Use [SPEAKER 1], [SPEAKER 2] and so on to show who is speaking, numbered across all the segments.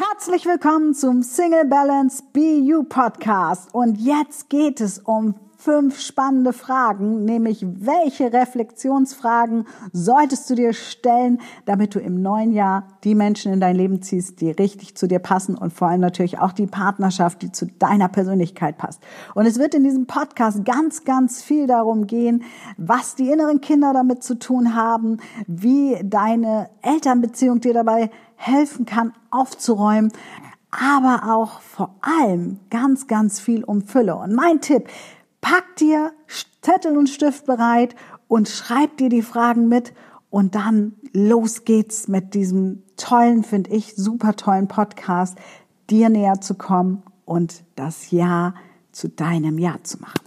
[SPEAKER 1] Herzlich willkommen zum Single Balance You Podcast. Und jetzt geht es um fünf spannende Fragen, nämlich welche Reflexionsfragen solltest du dir stellen, damit du im neuen Jahr die Menschen in dein Leben ziehst, die richtig zu dir passen und vor allem natürlich auch die Partnerschaft, die zu deiner Persönlichkeit passt. Und es wird in diesem Podcast ganz, ganz viel darum gehen, was die inneren Kinder damit zu tun haben, wie deine Elternbeziehung dir dabei helfen kann, aufzuräumen, aber auch vor allem ganz, ganz viel um Fülle. Und mein Tipp, pack dir Zettel und Stift bereit und schreib dir die Fragen mit und dann los geht's mit diesem tollen, finde ich, super tollen Podcast, dir näher zu kommen und das Jahr zu deinem Jahr zu machen.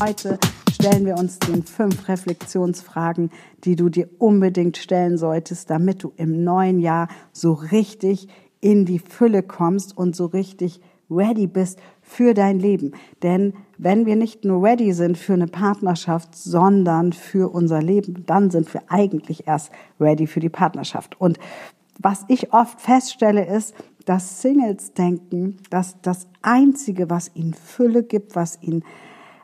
[SPEAKER 1] Heute stellen wir uns den fünf Reflexionsfragen, die du dir unbedingt stellen solltest, damit du im neuen Jahr so richtig in die Fülle kommst und so richtig ready bist für dein Leben. Denn wenn wir nicht nur ready sind für eine Partnerschaft, sondern für unser Leben, dann sind wir eigentlich erst ready für die Partnerschaft. Und was ich oft feststelle, ist, dass Singles denken, dass das Einzige, was ihnen Fülle gibt, was ihnen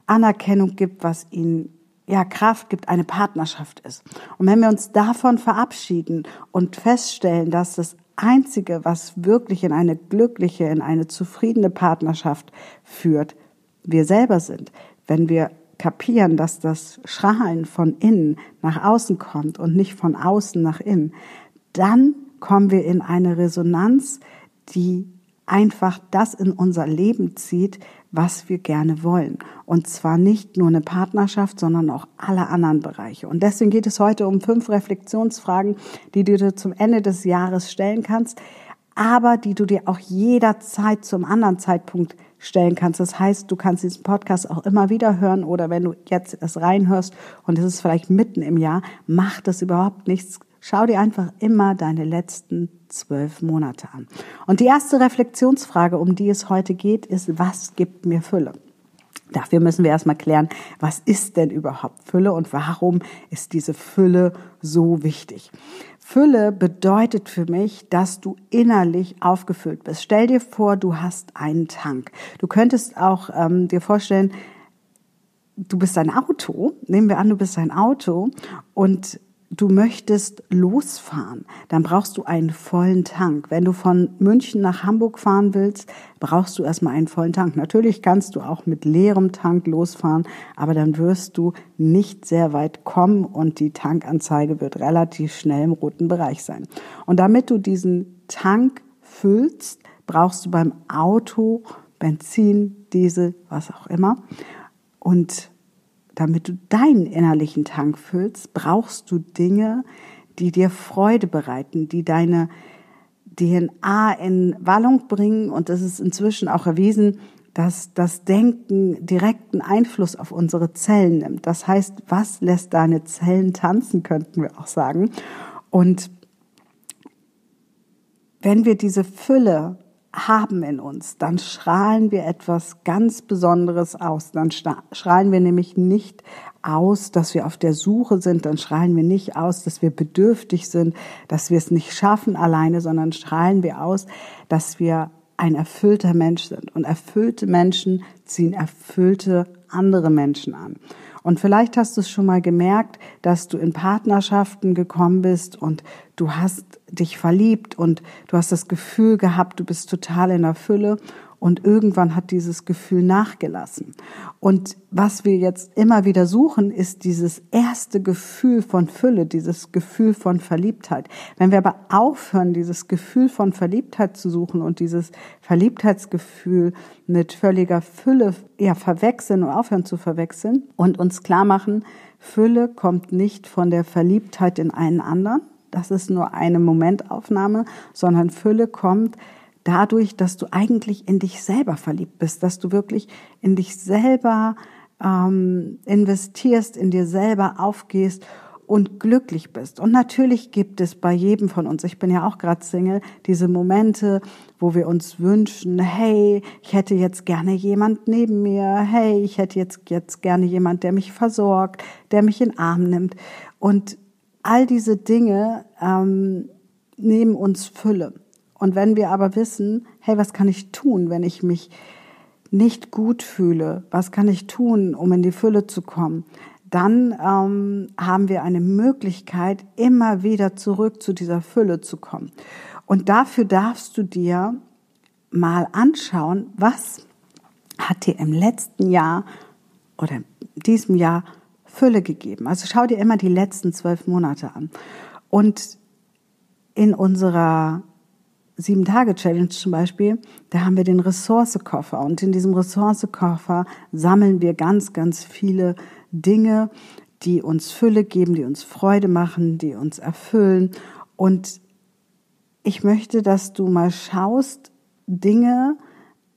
[SPEAKER 1] Anerkennung gibt, was ihnen ja Kraft gibt, eine Partnerschaft ist. Und wenn wir uns davon verabschieden und feststellen, dass das Einzige, was wirklich in eine glückliche, in eine zufriedene Partnerschaft führt, wir selber sind, wenn wir kapieren, dass das Strahlen von innen nach außen kommt und nicht von außen nach innen, dann kommen wir in eine Resonanz, die einfach das in unser Leben zieht, was wir gerne wollen. Und zwar nicht nur eine Partnerschaft, sondern auch alle anderen Bereiche. Und deswegen geht es heute um fünf Reflexionsfragen, die du dir zum Ende des Jahres stellen kannst, aber die du dir auch jederzeit zum anderen Zeitpunkt stellen kannst. Das heißt, du kannst diesen Podcast auch immer wieder hören oder wenn du jetzt es reinhörst und es ist vielleicht mitten im Jahr, macht das überhaupt nichts Schau dir einfach immer deine letzten zwölf Monate an. Und die erste Reflexionsfrage, um die es heute geht, ist, was gibt mir Fülle? Dafür müssen wir erstmal klären, was ist denn überhaupt Fülle und warum ist diese Fülle so wichtig? Fülle bedeutet für mich, dass du innerlich aufgefüllt bist. Stell dir vor, du hast einen Tank. Du könntest auch ähm, dir vorstellen, du bist ein Auto. Nehmen wir an, du bist ein Auto und du möchtest losfahren, dann brauchst du einen vollen Tank. Wenn du von München nach Hamburg fahren willst, brauchst du erstmal einen vollen Tank. Natürlich kannst du auch mit leerem Tank losfahren, aber dann wirst du nicht sehr weit kommen und die Tankanzeige wird relativ schnell im roten Bereich sein. Und damit du diesen Tank füllst, brauchst du beim Auto Benzin, Diesel, was auch immer. Und damit du deinen innerlichen Tank füllst, brauchst du Dinge, die dir Freude bereiten, die deine DNA in Wallung bringen. Und das ist inzwischen auch erwiesen, dass das Denken direkten Einfluss auf unsere Zellen nimmt. Das heißt, was lässt deine Zellen tanzen, könnten wir auch sagen. Und wenn wir diese Fülle haben in uns, dann strahlen wir etwas ganz Besonderes aus. Dann strahlen wir nämlich nicht aus, dass wir auf der Suche sind, dann strahlen wir nicht aus, dass wir bedürftig sind, dass wir es nicht schaffen alleine, sondern strahlen wir aus, dass wir ein erfüllter Mensch sind. Und erfüllte Menschen ziehen erfüllte andere Menschen an. Und vielleicht hast du es schon mal gemerkt, dass du in Partnerschaften gekommen bist und du hast dich verliebt und du hast das Gefühl gehabt, du bist total in der Fülle und irgendwann hat dieses Gefühl nachgelassen. Und was wir jetzt immer wieder suchen, ist dieses erste Gefühl von Fülle, dieses Gefühl von Verliebtheit. Wenn wir aber aufhören, dieses Gefühl von Verliebtheit zu suchen und dieses Verliebtheitsgefühl mit völliger Fülle ja, verwechseln und aufhören zu verwechseln und uns klar machen, Fülle kommt nicht von der Verliebtheit in einen anderen, das ist nur eine Momentaufnahme, sondern Fülle kommt dadurch, dass du eigentlich in dich selber verliebt bist, dass du wirklich in dich selber ähm, investierst, in dir selber aufgehst und glücklich bist. Und natürlich gibt es bei jedem von uns, ich bin ja auch gerade Single, diese Momente, wo wir uns wünschen, hey, ich hätte jetzt gerne jemand neben mir, hey, ich hätte jetzt, jetzt gerne jemand, der mich versorgt, der mich in den Arm nimmt. Und all diese Dinge ähm, nehmen uns Fülle. Und wenn wir aber wissen, hey, was kann ich tun, wenn ich mich nicht gut fühle, was kann ich tun, um in die Fülle zu kommen, dann ähm, haben wir eine Möglichkeit, immer wieder zurück zu dieser Fülle zu kommen. Und dafür darfst du dir mal anschauen, was hat dir im letzten Jahr oder diesem Jahr Fülle gegeben. Also schau dir immer die letzten zwölf Monate an. Und in unserer Sieben-Tage-Challenge zum Beispiel, da haben wir den Ressourcekoffer. Und in diesem Ressourcekoffer sammeln wir ganz, ganz viele Dinge, die uns Fülle geben, die uns Freude machen, die uns erfüllen. Und ich möchte, dass du mal schaust, Dinge,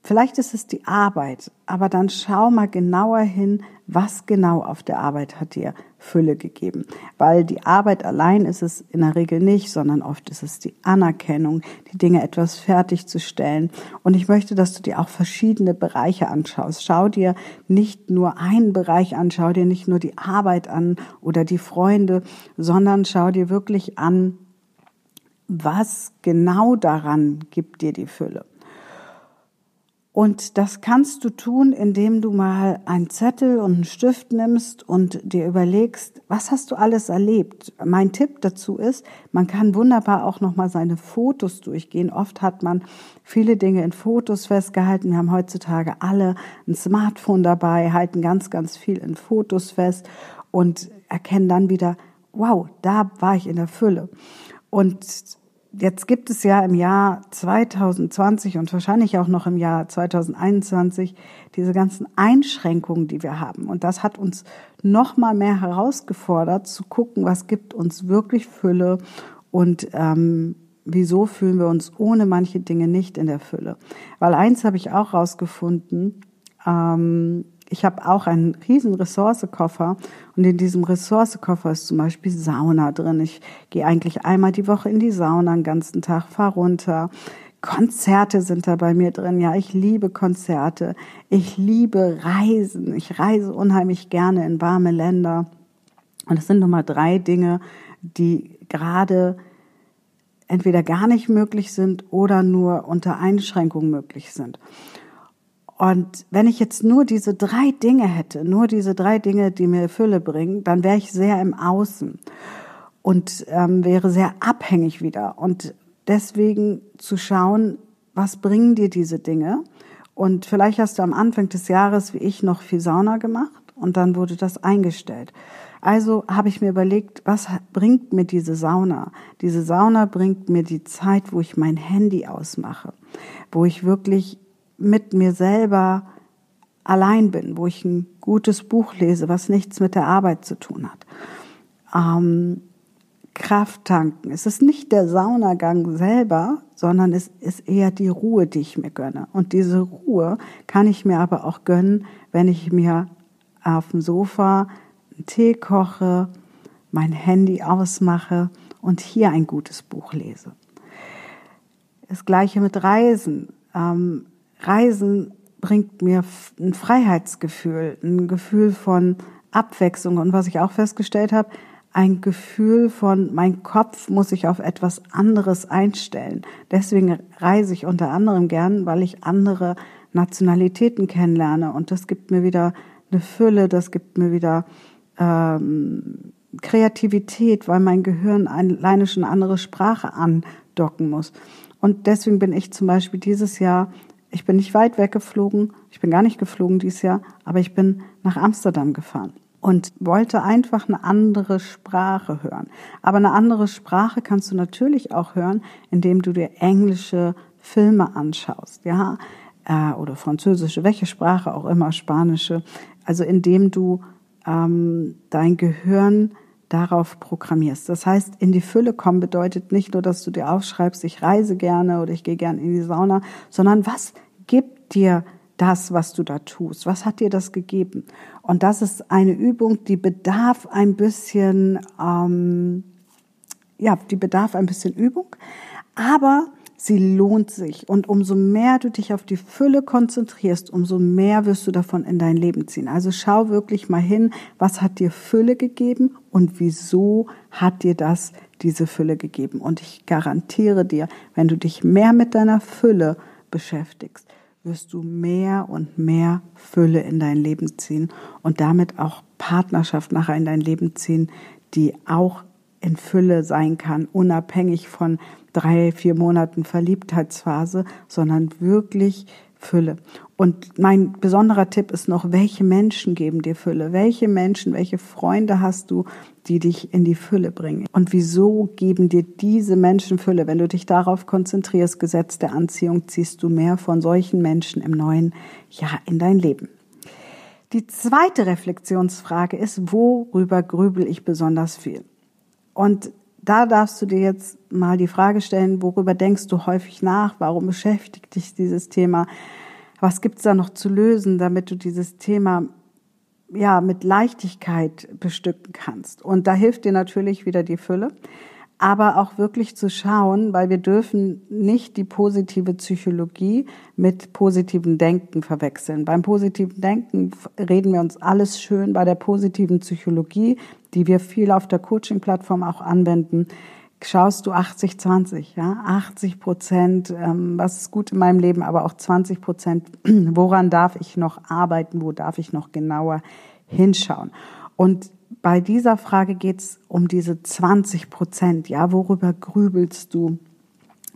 [SPEAKER 1] vielleicht ist es die Arbeit, aber dann schau mal genauer hin, was genau auf der Arbeit hat dir Fülle gegeben. Weil die Arbeit allein ist es in der Regel nicht, sondern oft ist es die Anerkennung, die Dinge etwas fertigzustellen. Und ich möchte, dass du dir auch verschiedene Bereiche anschaust. Schau dir nicht nur einen Bereich an, schau dir nicht nur die Arbeit an oder die Freunde, sondern schau dir wirklich an, was genau daran gibt dir die Fülle. Und das kannst du tun, indem du mal einen Zettel und einen Stift nimmst und dir überlegst, was hast du alles erlebt? Mein Tipp dazu ist, man kann wunderbar auch noch mal seine Fotos durchgehen. Oft hat man viele Dinge in Fotos festgehalten. Wir haben heutzutage alle ein Smartphone dabei, halten ganz, ganz viel in Fotos fest und erkennen dann wieder, wow, da war ich in der Fülle. Und jetzt gibt es ja im Jahr 2020 und wahrscheinlich auch noch im Jahr 2021 diese ganzen Einschränkungen, die wir haben. Und das hat uns noch mal mehr herausgefordert, zu gucken, was gibt uns wirklich Fülle und ähm, wieso fühlen wir uns ohne manche Dinge nicht in der Fülle. Weil eins habe ich auch rausgefunden, ähm, ich habe auch einen riesen Ressourcekoffer und in diesem Ressourcekoffer ist zum Beispiel Sauna drin. Ich gehe eigentlich einmal die Woche in die Sauna den ganzen Tag, fahre runter. Konzerte sind da bei mir drin. Ja, ich liebe Konzerte. Ich liebe Reisen. Ich reise unheimlich gerne in warme Länder. Und das sind Nummer drei Dinge, die gerade entweder gar nicht möglich sind oder nur unter Einschränkungen möglich sind. Und wenn ich jetzt nur diese drei Dinge hätte, nur diese drei Dinge, die mir Fülle bringen, dann wäre ich sehr im Außen und ähm, wäre sehr abhängig wieder. Und deswegen zu schauen, was bringen dir diese Dinge? Und vielleicht hast du am Anfang des Jahres, wie ich, noch viel Sauna gemacht und dann wurde das eingestellt. Also habe ich mir überlegt, was bringt mir diese Sauna? Diese Sauna bringt mir die Zeit, wo ich mein Handy ausmache, wo ich wirklich mit mir selber allein bin, wo ich ein gutes Buch lese, was nichts mit der Arbeit zu tun hat. Ähm, Kraft tanken. Es ist nicht der Saunagang selber, sondern es ist eher die Ruhe, die ich mir gönne. Und diese Ruhe kann ich mir aber auch gönnen, wenn ich mir auf dem Sofa einen Tee koche, mein Handy ausmache und hier ein gutes Buch lese. Das gleiche mit Reisen. Ähm, Reisen bringt mir ein Freiheitsgefühl, ein Gefühl von Abwechslung und was ich auch festgestellt habe, ein Gefühl von, mein Kopf muss sich auf etwas anderes einstellen. Deswegen reise ich unter anderem gern, weil ich andere Nationalitäten kennenlerne und das gibt mir wieder eine Fülle, das gibt mir wieder ähm, Kreativität, weil mein Gehirn alleine schon eine andere Sprache andocken muss. Und deswegen bin ich zum Beispiel dieses Jahr ich bin nicht weit weggeflogen, ich bin gar nicht geflogen dieses Jahr, aber ich bin nach Amsterdam gefahren und wollte einfach eine andere Sprache hören. Aber eine andere Sprache kannst du natürlich auch hören, indem du dir englische Filme anschaust, ja, äh, oder französische, welche Sprache auch immer, spanische. Also indem du ähm, dein Gehirn darauf programmierst. Das heißt, in die Fülle kommen bedeutet nicht nur, dass du dir aufschreibst, ich reise gerne oder ich gehe gerne in die Sauna, sondern was gibt dir das, was du da tust? Was hat dir das gegeben? Und das ist eine Übung, die bedarf ein bisschen, ähm, ja, die bedarf ein bisschen Übung, aber sie lohnt sich. Und umso mehr du dich auf die Fülle konzentrierst, umso mehr wirst du davon in dein Leben ziehen. Also schau wirklich mal hin, was hat dir Fülle gegeben und wieso hat dir das diese Fülle gegeben. Und ich garantiere dir, wenn du dich mehr mit deiner Fülle beschäftigst, wirst du mehr und mehr Fülle in dein Leben ziehen und damit auch Partnerschaft nachher in dein Leben ziehen, die auch in Fülle sein kann, unabhängig von drei, vier Monaten Verliebtheitsphase, sondern wirklich Fülle. Und mein besonderer Tipp ist noch, welche Menschen geben dir Fülle? Welche Menschen, welche Freunde hast du, die dich in die Fülle bringen? Und wieso geben dir diese Menschen Fülle? Wenn du dich darauf konzentrierst, Gesetz der Anziehung, ziehst du mehr von solchen Menschen im neuen Jahr in dein Leben. Die zweite Reflexionsfrage ist, worüber grübel ich besonders viel? Und da darfst du dir jetzt mal die Frage stellen, worüber denkst du häufig nach? Warum beschäftigt dich dieses Thema? Was gibt's da noch zu lösen, damit du dieses Thema ja mit Leichtigkeit bestücken kannst? Und da hilft dir natürlich wieder die Fülle aber auch wirklich zu schauen, weil wir dürfen nicht die positive Psychologie mit positivem Denken verwechseln. Beim positiven Denken reden wir uns alles schön. Bei der positiven Psychologie, die wir viel auf der Coaching-Plattform auch anwenden, schaust du 80, 20, ja, 80 Prozent, ähm, was ist gut in meinem Leben, aber auch 20 Prozent, woran darf ich noch arbeiten, wo darf ich noch genauer hinschauen. Und bei dieser Frage geht es um diese 20 Prozent. Ja, worüber grübelst du?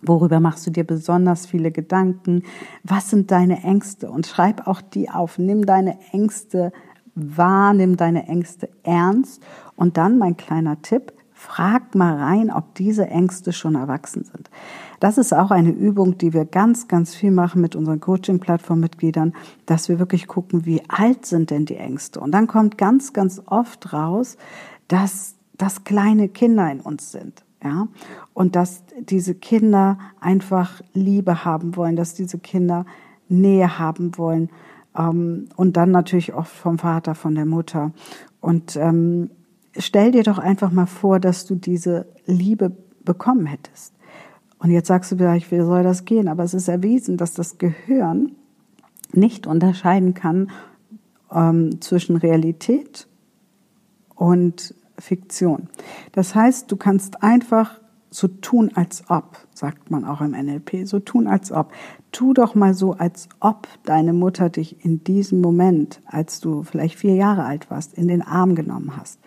[SPEAKER 1] Worüber machst du dir besonders viele Gedanken? Was sind deine Ängste? Und schreib auch die auf. Nimm deine Ängste wahr, nimm deine Ängste ernst. Und dann mein kleiner Tipp, frag mal rein, ob diese Ängste schon erwachsen sind. Das ist auch eine Übung, die wir ganz, ganz viel machen mit unseren Coaching-Plattform-Mitgliedern, dass wir wirklich gucken, wie alt sind denn die Ängste. Und dann kommt ganz, ganz oft raus, dass das kleine Kinder in uns sind. Ja, und dass diese Kinder einfach Liebe haben wollen, dass diese Kinder Nähe haben wollen ähm, und dann natürlich oft vom Vater, von der Mutter. Und ähm, stell dir doch einfach mal vor, dass du diese Liebe bekommen hättest. Und jetzt sagst du vielleicht, wie soll das gehen? Aber es ist erwiesen, dass das Gehirn nicht unterscheiden kann ähm, zwischen Realität und Fiktion. Das heißt, du kannst einfach so tun als ob, sagt man auch im NLP, so tun als ob. Tu doch mal so, als ob deine Mutter dich in diesem Moment, als du vielleicht vier Jahre alt warst, in den Arm genommen hast.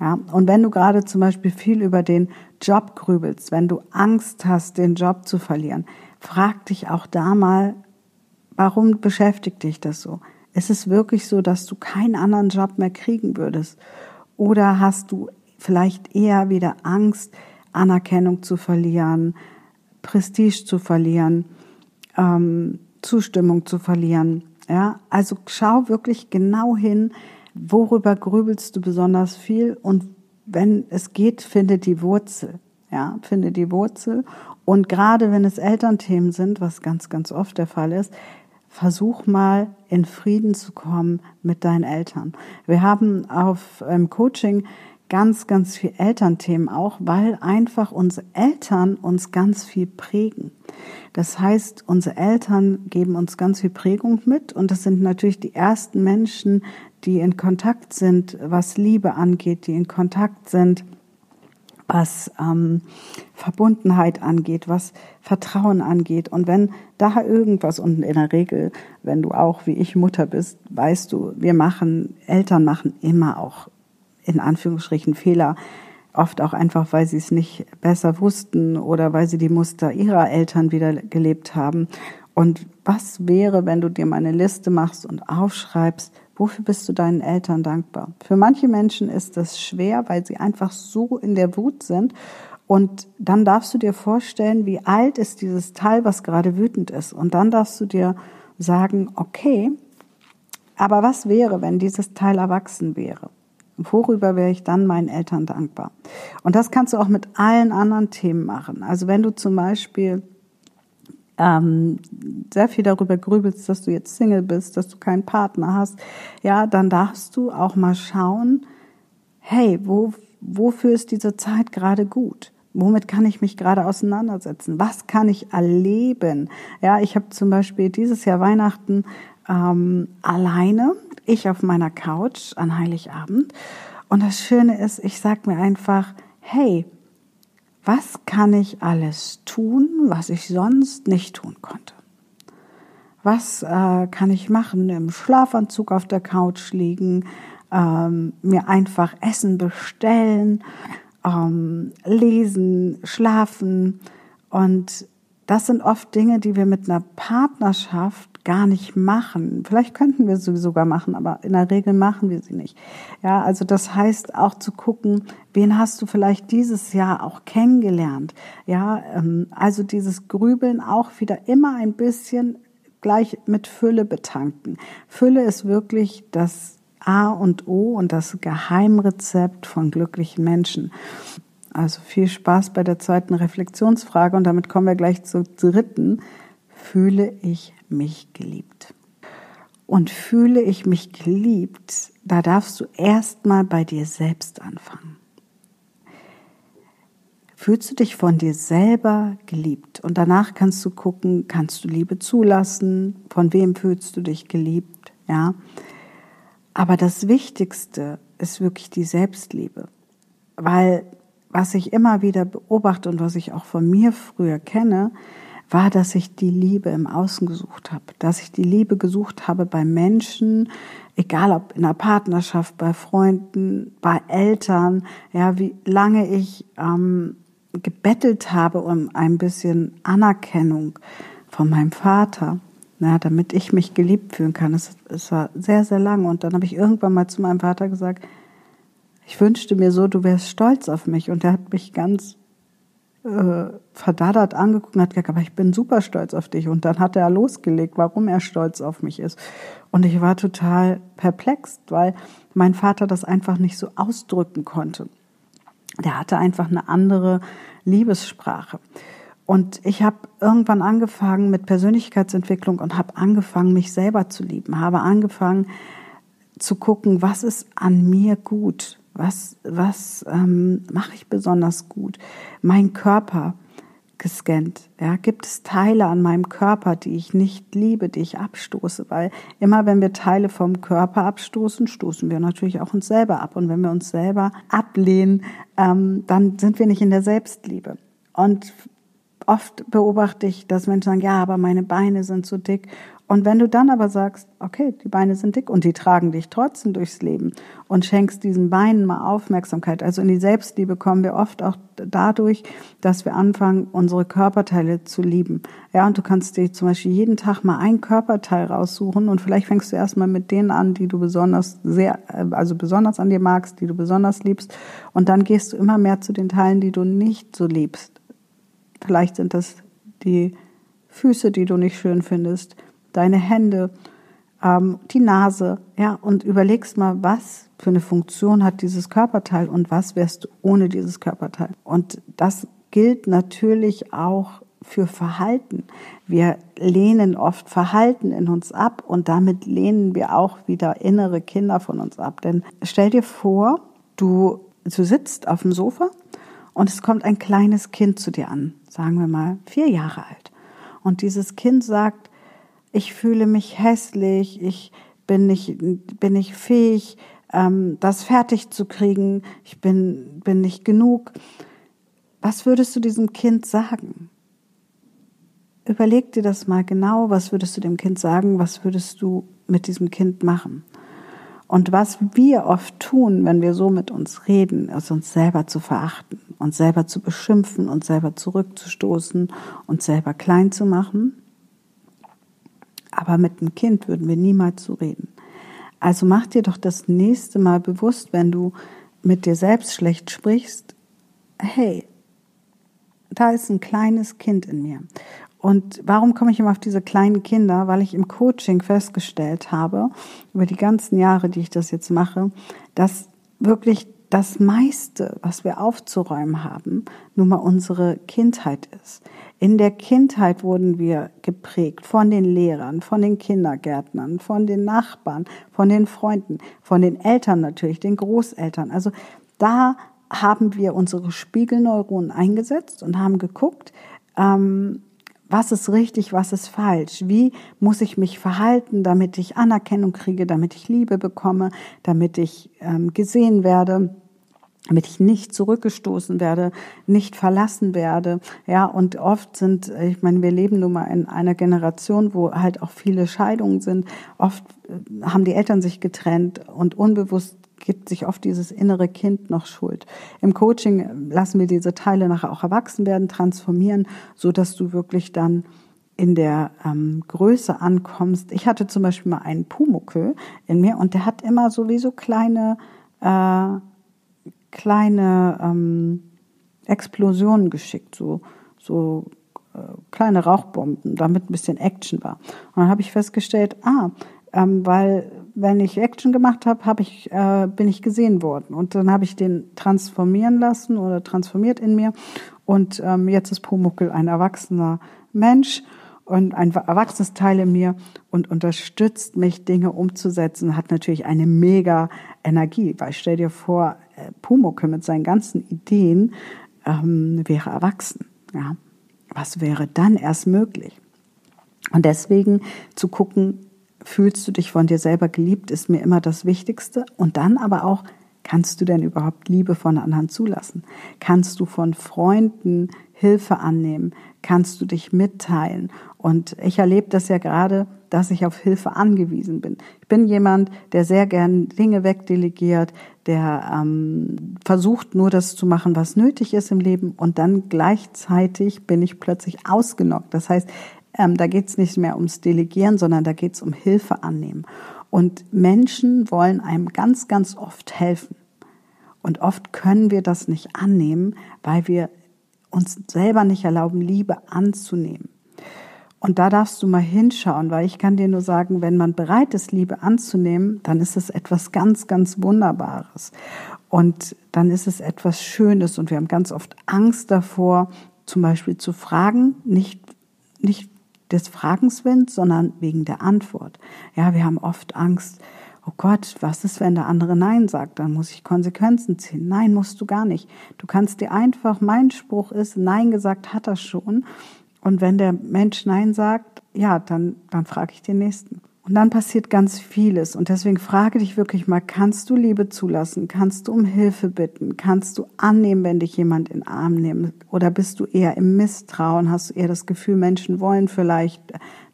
[SPEAKER 1] Ja, und wenn du gerade zum Beispiel viel über den Job grübelst, wenn du Angst hast, den Job zu verlieren, frag dich auch da mal, warum beschäftigt dich das so? Ist es wirklich so, dass du keinen anderen Job mehr kriegen würdest? Oder hast du vielleicht eher wieder Angst, Anerkennung zu verlieren, Prestige zu verlieren, ähm, Zustimmung zu verlieren? Ja, also schau wirklich genau hin, worüber grübelst du besonders viel und wenn es geht, finde die Wurzel. Ja, finde die Wurzel. Und gerade wenn es Elternthemen sind, was ganz, ganz oft der Fall ist, versuch mal in Frieden zu kommen mit deinen Eltern. Wir haben auf ähm, Coaching ganz, ganz viel Elternthemen auch, weil einfach unsere Eltern uns ganz viel prägen. Das heißt, unsere Eltern geben uns ganz viel Prägung mit und das sind natürlich die ersten Menschen, die in Kontakt sind, was Liebe angeht, die in Kontakt sind, was ähm, Verbundenheit angeht, was Vertrauen angeht. Und wenn da irgendwas, und in der Regel, wenn du auch wie ich Mutter bist, weißt du, wir machen, Eltern machen immer auch in Anführungsstrichen Fehler, oft auch einfach, weil sie es nicht besser wussten oder weil sie die Muster ihrer Eltern wieder gelebt haben. Und was wäre, wenn du dir mal eine Liste machst und aufschreibst, Wofür bist du deinen Eltern dankbar? Für manche Menschen ist das schwer, weil sie einfach so in der Wut sind. Und dann darfst du dir vorstellen, wie alt ist dieses Teil, was gerade wütend ist. Und dann darfst du dir sagen, okay, aber was wäre, wenn dieses Teil erwachsen wäre? Worüber wäre ich dann meinen Eltern dankbar? Und das kannst du auch mit allen anderen Themen machen. Also wenn du zum Beispiel ähm, sehr viel darüber grübelst, dass du jetzt Single bist, dass du keinen Partner hast, ja, dann darfst du auch mal schauen, hey, wo, wofür ist diese Zeit gerade gut? Womit kann ich mich gerade auseinandersetzen? Was kann ich erleben? Ja, ich habe zum Beispiel dieses Jahr Weihnachten ähm, alleine, ich auf meiner Couch an Heiligabend. Und das Schöne ist, ich sag mir einfach, hey, was kann ich alles tun, was ich sonst nicht tun konnte? Was äh, kann ich machen? Im Schlafanzug auf der Couch liegen, ähm, mir einfach Essen bestellen, ähm, lesen, schlafen. Und das sind oft Dinge, die wir mit einer Partnerschaft gar nicht machen. Vielleicht könnten wir sie sogar machen, aber in der Regel machen wir sie nicht. Ja, also das heißt auch zu gucken, wen hast du vielleicht dieses Jahr auch kennengelernt? Ja, ähm, also dieses Grübeln auch wieder immer ein bisschen gleich mit Fülle betanken. Fülle ist wirklich das A und O und das Geheimrezept von glücklichen Menschen. Also viel Spaß bei der zweiten Reflexionsfrage und damit kommen wir gleich zur dritten. Fühle ich mich geliebt? Und fühle ich mich geliebt, da darfst du erstmal bei dir selbst anfangen. Fühlst du dich von dir selber geliebt? Und danach kannst du gucken, kannst du Liebe zulassen? Von wem fühlst du dich geliebt? Ja. Aber das Wichtigste ist wirklich die Selbstliebe. Weil was ich immer wieder beobachte und was ich auch von mir früher kenne, war, dass ich die Liebe im Außen gesucht habe, dass ich die Liebe gesucht habe bei Menschen, egal ob in einer Partnerschaft, bei Freunden, bei Eltern, ja, wie lange ich ähm, gebettelt habe um ein bisschen Anerkennung von meinem Vater na, damit ich mich geliebt fühlen kann. Es, es war sehr, sehr lang. Und dann habe ich irgendwann mal zu meinem Vater gesagt, ich wünschte mir so, du wärst stolz auf mich. Und er hat mich ganz äh, verdaddert angeguckt und hat gesagt, aber ich bin super stolz auf dich. Und dann hat er losgelegt, warum er stolz auf mich ist. Und ich war total perplex, weil mein Vater das einfach nicht so ausdrücken konnte. Der hatte einfach eine andere Liebessprache. Und ich habe irgendwann angefangen mit Persönlichkeitsentwicklung und habe angefangen, mich selber zu lieben, habe angefangen zu gucken, was ist an mir gut, was, was ähm, mache ich besonders gut. Mein Körper gescannt. Ja, gibt es Teile an meinem Körper, die ich nicht liebe, die ich abstoße? Weil immer wenn wir Teile vom Körper abstoßen, stoßen wir natürlich auch uns selber ab. Und wenn wir uns selber ablehnen, ähm, dann sind wir nicht in der Selbstliebe. Und oft beobachte ich, dass Menschen sagen, ja, aber meine Beine sind so dick. Und wenn du dann aber sagst, okay, die Beine sind dick und die tragen dich trotzdem durchs Leben und schenkst diesen Beinen mal Aufmerksamkeit. Also in die Selbstliebe kommen wir oft auch dadurch, dass wir anfangen, unsere Körperteile zu lieben. Ja, und du kannst dir zum Beispiel jeden Tag mal ein Körperteil raussuchen und vielleicht fängst du erstmal mit denen an, die du besonders sehr, also besonders an dir magst, die du besonders liebst. Und dann gehst du immer mehr zu den Teilen, die du nicht so liebst. Vielleicht sind das die Füße, die du nicht schön findest, deine Hände, ähm, die Nase, ja, und überlegst mal, was für eine Funktion hat dieses Körperteil und was wärst du ohne dieses Körperteil. Und das gilt natürlich auch für Verhalten. Wir lehnen oft Verhalten in uns ab und damit lehnen wir auch wieder innere Kinder von uns ab. Denn stell dir vor, du, du sitzt auf dem Sofa und es kommt ein kleines Kind zu dir an, sagen wir mal vier Jahre alt. Und dieses Kind sagt, ich fühle mich hässlich, ich bin nicht, bin nicht fähig, ähm, das fertig zu kriegen, ich bin, bin nicht genug. Was würdest du diesem Kind sagen? Überleg dir das mal genau, was würdest du dem Kind sagen, was würdest du mit diesem Kind machen? Und was wir oft tun, wenn wir so mit uns reden, ist uns selber zu verachten, uns selber zu beschimpfen, uns selber zurückzustoßen, uns selber klein zu machen. Aber mit dem Kind würden wir niemals so reden. Also mach dir doch das nächste Mal bewusst, wenn du mit dir selbst schlecht sprichst, hey, da ist ein kleines Kind in mir. Und warum komme ich immer auf diese kleinen Kinder? Weil ich im Coaching festgestellt habe, über die ganzen Jahre, die ich das jetzt mache, dass wirklich das meiste, was wir aufzuräumen haben, nun mal unsere Kindheit ist. In der Kindheit wurden wir geprägt von den Lehrern, von den Kindergärtnern, von den Nachbarn, von den Freunden, von den Eltern natürlich, den Großeltern. Also da haben wir unsere Spiegelneuronen eingesetzt und haben geguckt, ähm, was ist richtig, was ist falsch, wie muss ich mich verhalten, damit ich Anerkennung kriege, damit ich Liebe bekomme, damit ich ähm, gesehen werde damit ich nicht zurückgestoßen werde, nicht verlassen werde. Ja, und oft sind, ich meine, wir leben nun mal in einer Generation, wo halt auch viele Scheidungen sind. Oft äh, haben die Eltern sich getrennt und unbewusst gibt sich oft dieses innere Kind noch Schuld. Im Coaching lassen wir diese Teile nachher auch erwachsen werden, transformieren, so dass du wirklich dann in der ähm, Größe ankommst. Ich hatte zum Beispiel mal einen Pumuckel in mir und der hat immer sowieso kleine äh, kleine ähm, Explosionen geschickt, so, so äh, kleine Rauchbomben, damit ein bisschen Action war. Und dann habe ich festgestellt, ah, ähm, weil wenn ich Action gemacht habe, hab ich, äh, bin ich gesehen worden. Und dann habe ich den transformieren lassen oder transformiert in mir. Und ähm, jetzt ist Pumuckel ein erwachsener Mensch und ein erwachsenes Teil in mir und unterstützt mich, Dinge umzusetzen, hat natürlich eine mega Energie. Weil stell dir vor, äh, Pumuckel mit seinen ganzen Ideen ähm, wäre erwachsen. Ja. Was wäre dann erst möglich? Und deswegen zu gucken, fühlst du dich von dir selber geliebt, ist mir immer das Wichtigste. Und dann aber auch, kannst du denn überhaupt Liebe von anderen zulassen? Kannst du von Freunden Hilfe annehmen? Kannst du dich mitteilen? Und ich erlebe das ja gerade, dass ich auf Hilfe angewiesen bin. Ich bin jemand, der sehr gern Dinge wegdelegiert, der ähm, versucht nur das zu machen, was nötig ist im Leben und dann gleichzeitig bin ich plötzlich ausgenockt. Das heißt, ähm, da geht es nicht mehr ums Delegieren, sondern da geht es um Hilfe annehmen. Und Menschen wollen einem ganz, ganz oft helfen. Und oft können wir das nicht annehmen, weil wir uns selber nicht erlauben, Liebe anzunehmen. Und da darfst du mal hinschauen, weil ich kann dir nur sagen, wenn man bereit ist, Liebe anzunehmen, dann ist es etwas ganz, ganz Wunderbares. Und dann ist es etwas Schönes und wir haben ganz oft Angst davor, zum Beispiel zu fragen, nicht, nicht des Fragens willens, sondern wegen der Antwort. Ja, wir haben oft Angst, oh Gott, was ist, wenn der andere Nein sagt? Dann muss ich Konsequenzen ziehen. Nein, musst du gar nicht. Du kannst dir einfach, mein Spruch ist, Nein gesagt hat er schon. Und wenn der Mensch Nein sagt, ja, dann, dann frage ich den Nächsten. Und dann passiert ganz vieles. Und deswegen frage dich wirklich mal, kannst du Liebe zulassen? Kannst du um Hilfe bitten? Kannst du annehmen, wenn dich jemand in den Arm nimmt? Oder bist du eher im Misstrauen? Hast du eher das Gefühl, Menschen wollen vielleicht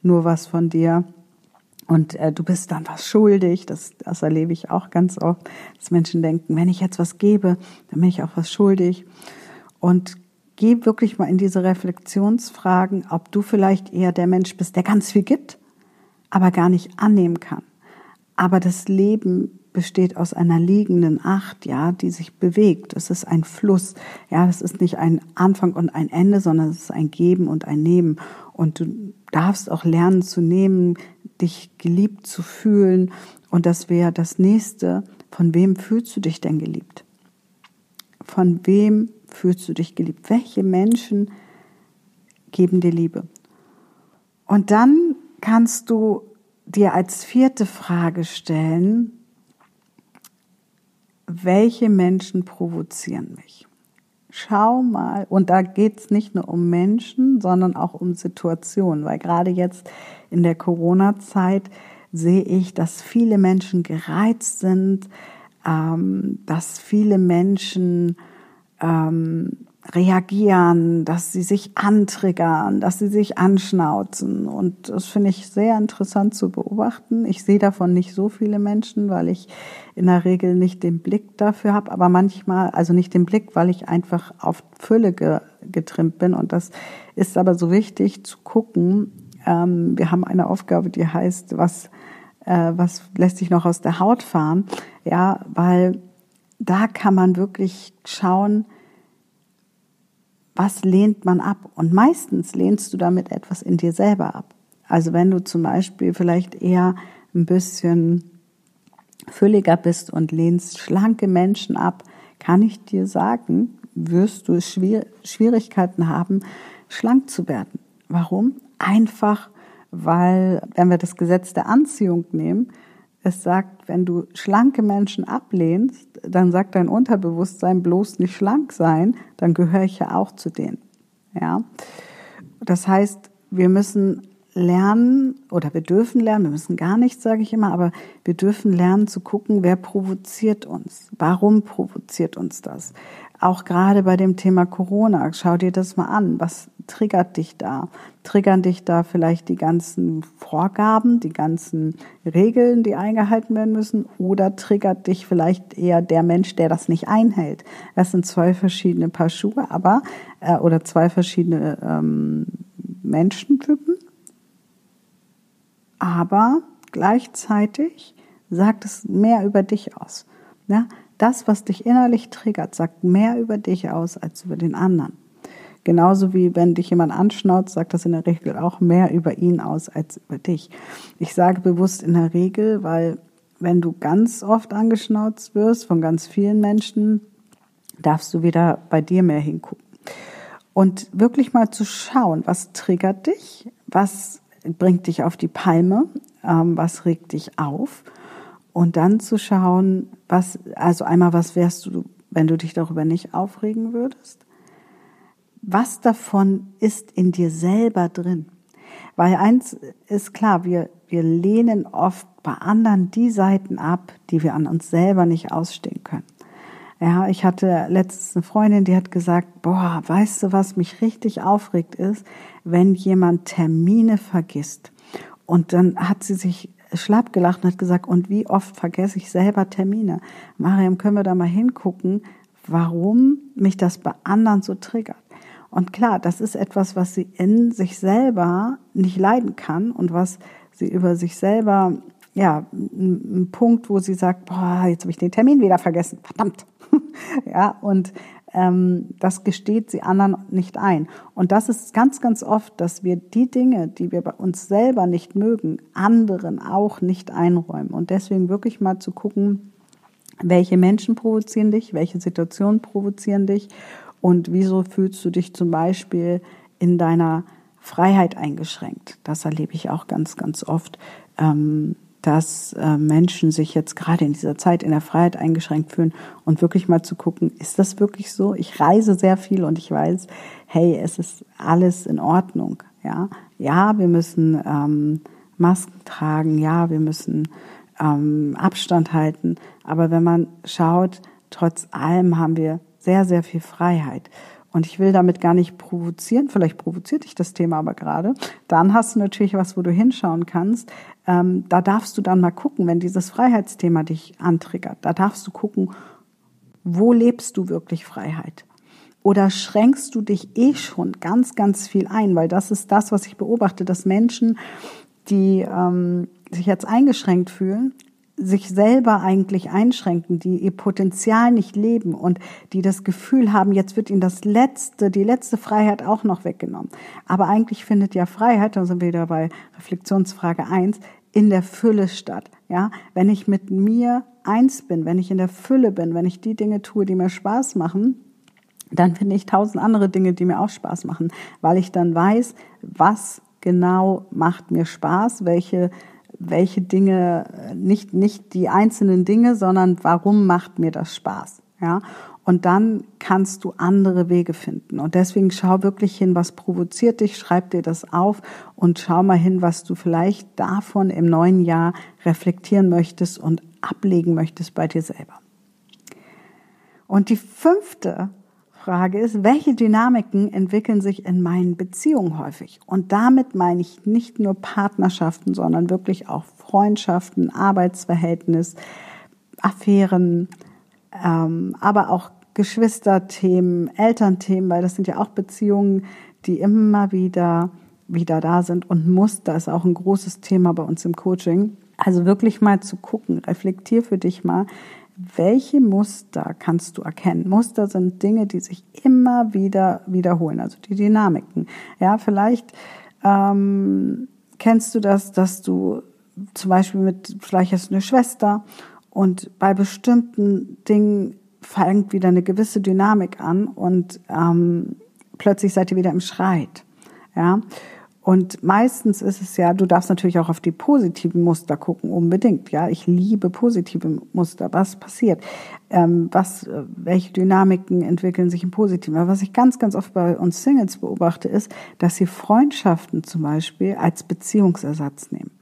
[SPEAKER 1] nur was von dir? Und äh, du bist dann was schuldig. Das, das erlebe ich auch ganz oft, dass Menschen denken, wenn ich jetzt was gebe, dann bin ich auch was schuldig. Und geh wirklich mal in diese Reflexionsfragen, ob du vielleicht eher der Mensch bist, der ganz viel gibt, aber gar nicht annehmen kann. Aber das Leben besteht aus einer liegenden Acht, ja, die sich bewegt. Es ist ein Fluss. Ja, es ist nicht ein Anfang und ein Ende, sondern es ist ein Geben und ein Nehmen. Und du darfst auch lernen zu nehmen, dich geliebt zu fühlen. Und das wäre das nächste. Von wem fühlst du dich denn geliebt? Von wem fühlst du dich geliebt? Welche Menschen geben dir Liebe? Und dann kannst du dir als vierte Frage stellen, welche Menschen provozieren mich? Schau mal, und da geht es nicht nur um Menschen, sondern auch um Situationen, weil gerade jetzt in der Corona-Zeit sehe ich, dass viele Menschen gereizt sind, ähm, dass viele Menschen ähm, reagieren, dass sie sich antriggern, dass sie sich anschnauzen. Und das finde ich sehr interessant zu beobachten. Ich sehe davon nicht so viele Menschen, weil ich in der Regel nicht den Blick dafür habe, aber manchmal, also nicht den Blick, weil ich einfach auf Fülle ge, getrimmt bin. Und das ist aber so wichtig zu gucken. Ähm, wir haben eine Aufgabe, die heißt, was, äh, was lässt sich noch aus der Haut fahren? Ja, weil da kann man wirklich schauen, was lehnt man ab? Und meistens lehnst du damit etwas in dir selber ab. Also wenn du zum Beispiel vielleicht eher ein bisschen fülliger bist und lehnst schlanke Menschen ab, kann ich dir sagen, wirst du Schwierigkeiten haben, schlank zu werden. Warum? Einfach, weil, wenn wir das Gesetz der Anziehung nehmen, es sagt, wenn du schlanke Menschen ablehnst, dann sagt dein Unterbewusstsein bloß nicht schlank sein, dann gehöre ich ja auch zu denen. Ja. Das heißt, wir müssen lernen oder wir dürfen lernen, wir müssen gar nichts, sage ich immer, aber wir dürfen lernen zu gucken, wer provoziert uns? Warum provoziert uns das? Auch gerade bei dem Thema Corona, schau dir das mal an. Was triggert dich da? Triggern dich da vielleicht die ganzen Vorgaben, die ganzen Regeln, die eingehalten werden müssen? Oder triggert dich vielleicht eher der Mensch, der das nicht einhält? Das sind zwei verschiedene Paar Schuhe, aber, äh, oder zwei verschiedene ähm, Menschentypen. Aber gleichzeitig sagt es mehr über dich aus. Ja? Das, was dich innerlich triggert, sagt mehr über dich aus als über den anderen. Genauso wie wenn dich jemand anschnauzt, sagt das in der Regel auch mehr über ihn aus als über dich. Ich sage bewusst in der Regel, weil wenn du ganz oft angeschnauzt wirst von ganz vielen Menschen, darfst du wieder bei dir mehr hingucken. Und wirklich mal zu schauen, was triggert dich, was bringt dich auf die Palme, ähm, was regt dich auf und dann zu schauen, was, also einmal, was wärst du, wenn du dich darüber nicht aufregen würdest? Was davon ist in dir selber drin? Weil eins ist klar, wir, wir lehnen oft bei anderen die Seiten ab, die wir an uns selber nicht ausstehen können. Ja, ich hatte letztens eine Freundin, die hat gesagt, boah, weißt du, was mich richtig aufregt ist, wenn jemand Termine vergisst. Und dann hat sie sich schlapp gelacht und hat gesagt, und wie oft vergesse ich selber Termine? Mariam, können wir da mal hingucken, warum mich das bei anderen so triggert? Und klar, das ist etwas, was sie in sich selber nicht leiden kann und was sie über sich selber, ja, ein Punkt, wo sie sagt, boah, jetzt habe ich den Termin wieder vergessen, verdammt. ja, und ähm, das gesteht sie anderen nicht ein. Und das ist ganz, ganz oft, dass wir die Dinge, die wir bei uns selber nicht mögen, anderen auch nicht einräumen. Und deswegen wirklich mal zu gucken, welche Menschen provozieren dich, welche Situationen provozieren dich und wieso fühlst du dich zum Beispiel in deiner Freiheit eingeschränkt. Das erlebe ich auch ganz, ganz oft. Ähm, dass äh, Menschen sich jetzt gerade in dieser Zeit in der Freiheit eingeschränkt fühlen und wirklich mal zu gucken, ist das wirklich so? Ich reise sehr viel und ich weiß, hey, es ist alles in Ordnung. Ja, ja, wir müssen ähm, Masken tragen, ja, wir müssen ähm, Abstand halten, aber wenn man schaut, trotz allem haben wir sehr, sehr viel Freiheit. Und ich will damit gar nicht provozieren, vielleicht provoziert dich das Thema aber gerade. Dann hast du natürlich was, wo du hinschauen kannst. Ähm, da darfst du dann mal gucken, wenn dieses Freiheitsthema dich antriggert. Da darfst du gucken, wo lebst du wirklich Freiheit? Oder schränkst du dich eh schon ganz, ganz viel ein? Weil das ist das, was ich beobachte, dass Menschen, die ähm, sich jetzt eingeschränkt fühlen, sich selber eigentlich einschränken, die ihr Potenzial nicht leben und die das Gefühl haben, jetzt wird ihnen das letzte, die letzte Freiheit auch noch weggenommen. Aber eigentlich findet ja Freiheit, da sind wir wieder bei Reflexionsfrage eins in der Fülle statt. Ja, wenn ich mit mir eins bin, wenn ich in der Fülle bin, wenn ich die Dinge tue, die mir Spaß machen, dann finde ich tausend andere Dinge, die mir auch Spaß machen, weil ich dann weiß, was genau macht mir Spaß, welche welche Dinge, nicht, nicht die einzelnen Dinge, sondern warum macht mir das Spaß, ja. Und dann kannst du andere Wege finden. Und deswegen schau wirklich hin, was provoziert dich, schreib dir das auf und schau mal hin, was du vielleicht davon im neuen Jahr reflektieren möchtest und ablegen möchtest bei dir selber. Und die fünfte Frage ist, welche Dynamiken entwickeln sich in meinen Beziehungen häufig? Und damit meine ich nicht nur Partnerschaften, sondern wirklich auch Freundschaften, Arbeitsverhältnis, Affären, ähm, aber auch Geschwisterthemen, Elternthemen, weil das sind ja auch Beziehungen, die immer wieder wieder da sind und Muster ist auch ein großes Thema bei uns im Coaching. Also wirklich mal zu gucken, reflektier für dich mal, welche Muster kannst du erkennen? Muster sind Dinge, die sich immer wieder wiederholen, also die Dynamiken. Ja, vielleicht ähm, kennst du das, dass du zum Beispiel mit, vielleicht hast du eine Schwester und bei bestimmten Dingen fängt wieder eine gewisse Dynamik an und ähm, plötzlich seid ihr wieder im Schreit. Ja. Und meistens ist es ja, du darfst natürlich auch auf die positiven Muster gucken, unbedingt. Ja, ich liebe positive Muster. Was passiert? Ähm, was, äh, welche Dynamiken entwickeln sich im Positiven? Aber was ich ganz, ganz oft bei uns Singles beobachte, ist, dass sie Freundschaften zum Beispiel als Beziehungsersatz nehmen.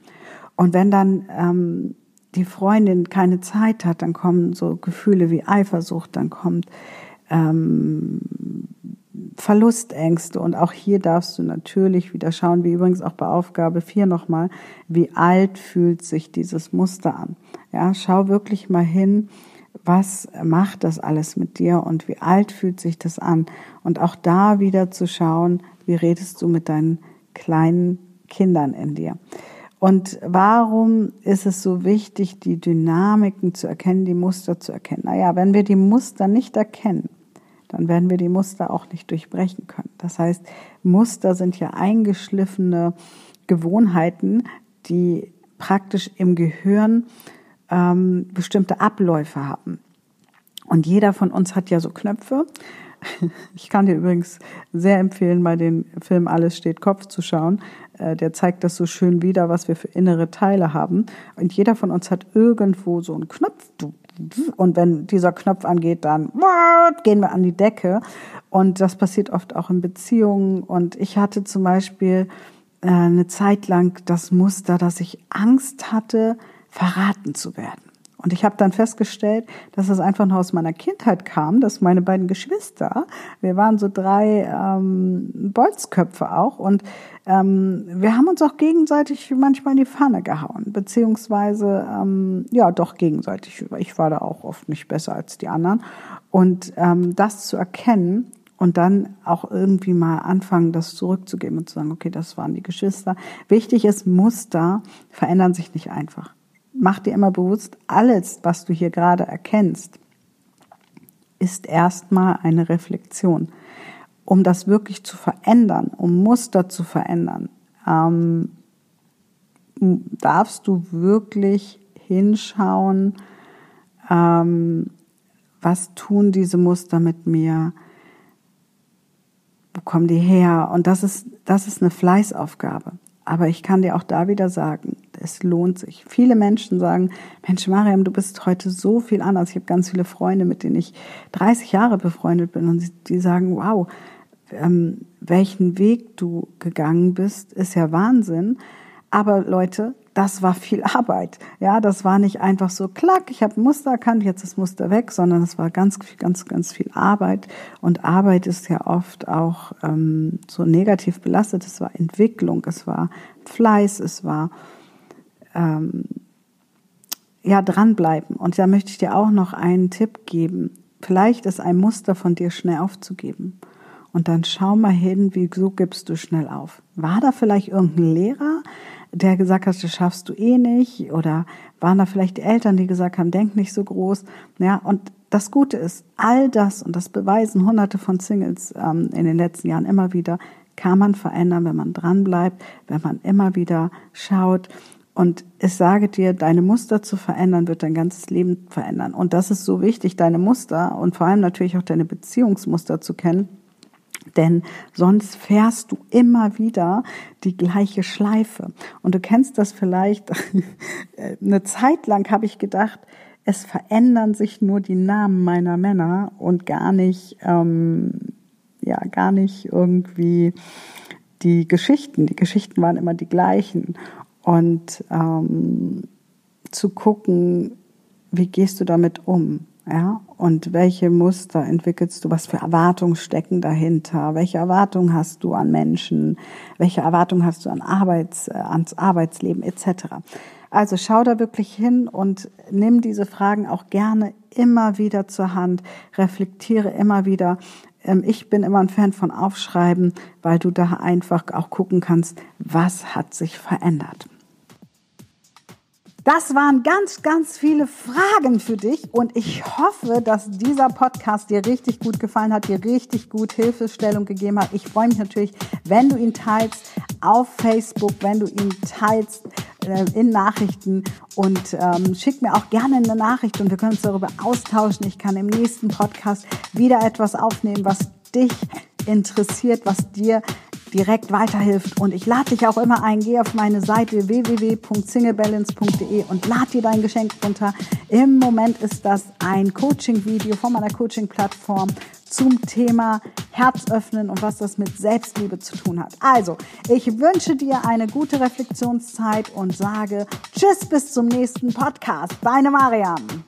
[SPEAKER 1] Und wenn dann ähm, die Freundin keine Zeit hat, dann kommen so Gefühle wie Eifersucht, dann kommt ähm, Verlustängste. Und auch hier darfst du natürlich wieder schauen, wie übrigens auch bei Aufgabe 4 nochmal, wie alt fühlt sich dieses Muster an. Ja, schau wirklich mal hin, was macht das alles mit dir und wie alt fühlt sich das an. Und auch da wieder zu schauen, wie redest du mit deinen kleinen Kindern in dir. Und warum ist es so wichtig, die Dynamiken zu erkennen, die Muster zu erkennen? Naja, wenn wir die Muster nicht erkennen, dann werden wir die Muster auch nicht durchbrechen können. Das heißt, Muster sind ja eingeschliffene Gewohnheiten, die praktisch im Gehirn ähm, bestimmte Abläufe haben. Und jeder von uns hat ja so Knöpfe. Ich kann dir übrigens sehr empfehlen, mal den Film Alles steht Kopf zu schauen. Äh, der zeigt das so schön wieder, was wir für innere Teile haben. Und jeder von uns hat irgendwo so einen Knopf. Und wenn dieser Knopf angeht, dann gehen wir an die Decke. Und das passiert oft auch in Beziehungen. Und ich hatte zum Beispiel äh, eine Zeit lang das Muster, dass ich Angst hatte, verraten zu werden. Und ich habe dann festgestellt, dass es einfach nur aus meiner Kindheit kam, dass meine beiden Geschwister, wir waren so drei ähm, Bolzköpfe auch, und ähm, wir haben uns auch gegenseitig manchmal in die Pfanne gehauen, beziehungsweise ähm, ja doch gegenseitig. Ich war da auch oft nicht besser als die anderen. Und ähm, das zu erkennen und dann auch irgendwie mal anfangen, das zurückzugeben und zu sagen, okay, das waren die Geschwister. Wichtig ist, Muster verändern sich nicht einfach mach dir immer bewusst, alles, was du hier gerade erkennst, ist erstmal eine Reflexion. Um das wirklich zu verändern, um Muster zu verändern, ähm, darfst du wirklich hinschauen, ähm, was tun diese Muster mit mir, wo kommen die her? Und das ist, das ist eine Fleißaufgabe. Aber ich kann dir auch da wieder sagen, es lohnt sich. Viele Menschen sagen, Mensch, Mariam, du bist heute so viel anders. Ich habe ganz viele Freunde, mit denen ich 30 Jahre befreundet bin und die sagen, wow, ähm, welchen Weg du gegangen bist, ist ja Wahnsinn. Aber Leute, das war viel Arbeit. Ja, das war nicht einfach so, klack, ich habe ein Muster erkannt, jetzt ist Muster weg, sondern es war ganz, ganz, ganz viel Arbeit. Und Arbeit ist ja oft auch ähm, so negativ belastet. Es war Entwicklung, es war Fleiß, es war ähm, ja dranbleiben. Und da möchte ich dir auch noch einen Tipp geben. Vielleicht ist ein Muster von dir schnell aufzugeben. Und dann schau mal hin, wieso gibst du schnell auf? War da vielleicht irgendein Lehrer, der gesagt hat, das schaffst du eh nicht? Oder waren da vielleicht die Eltern, die gesagt haben, denk nicht so groß? Ja, und das Gute ist, all das, und das beweisen hunderte von Singles ähm, in den letzten Jahren immer wieder, kann man verändern, wenn man dranbleibt, wenn man immer wieder schaut. Und ich sage dir, deine Muster zu verändern, wird dein ganzes Leben verändern. Und das ist so wichtig, deine Muster und vor allem natürlich auch deine Beziehungsmuster zu kennen denn sonst fährst du immer wieder die gleiche Schleife. Und du kennst das vielleicht, eine Zeit lang habe ich gedacht, es verändern sich nur die Namen meiner Männer und gar nicht, ähm, ja, gar nicht irgendwie die Geschichten. Die Geschichten waren immer die gleichen. Und ähm, zu gucken, wie gehst du damit um? Ja, und welche Muster entwickelst du? Was für Erwartungen stecken dahinter? Welche Erwartungen hast du an Menschen? Welche Erwartungen hast du an Arbeits, äh, ans Arbeitsleben etc.? Also schau da wirklich hin und nimm diese Fragen auch gerne immer wieder zur Hand. Reflektiere immer wieder. Ähm, ich bin immer ein Fan von Aufschreiben, weil du da einfach auch gucken kannst, was hat sich verändert. Das waren ganz, ganz viele Fragen für dich und ich hoffe, dass dieser Podcast dir richtig gut gefallen hat, dir richtig gut Hilfestellung gegeben hat. Ich freue mich natürlich, wenn du ihn teilst auf Facebook, wenn du ihn teilst äh, in Nachrichten und ähm, schick mir auch gerne eine Nachricht und wir können uns darüber austauschen. Ich kann im nächsten Podcast wieder etwas aufnehmen, was dich interessiert, was dir direkt weiterhilft. Und ich lade dich auch immer ein, geh auf meine Seite www.singlebalance.de und lad dir dein Geschenk runter. Im Moment ist das ein Coaching-Video von meiner Coaching-Plattform zum Thema Herz öffnen und was das mit Selbstliebe zu tun hat. Also, ich wünsche dir eine gute Reflexionszeit und sage Tschüss bis zum nächsten Podcast. Deine Mariam.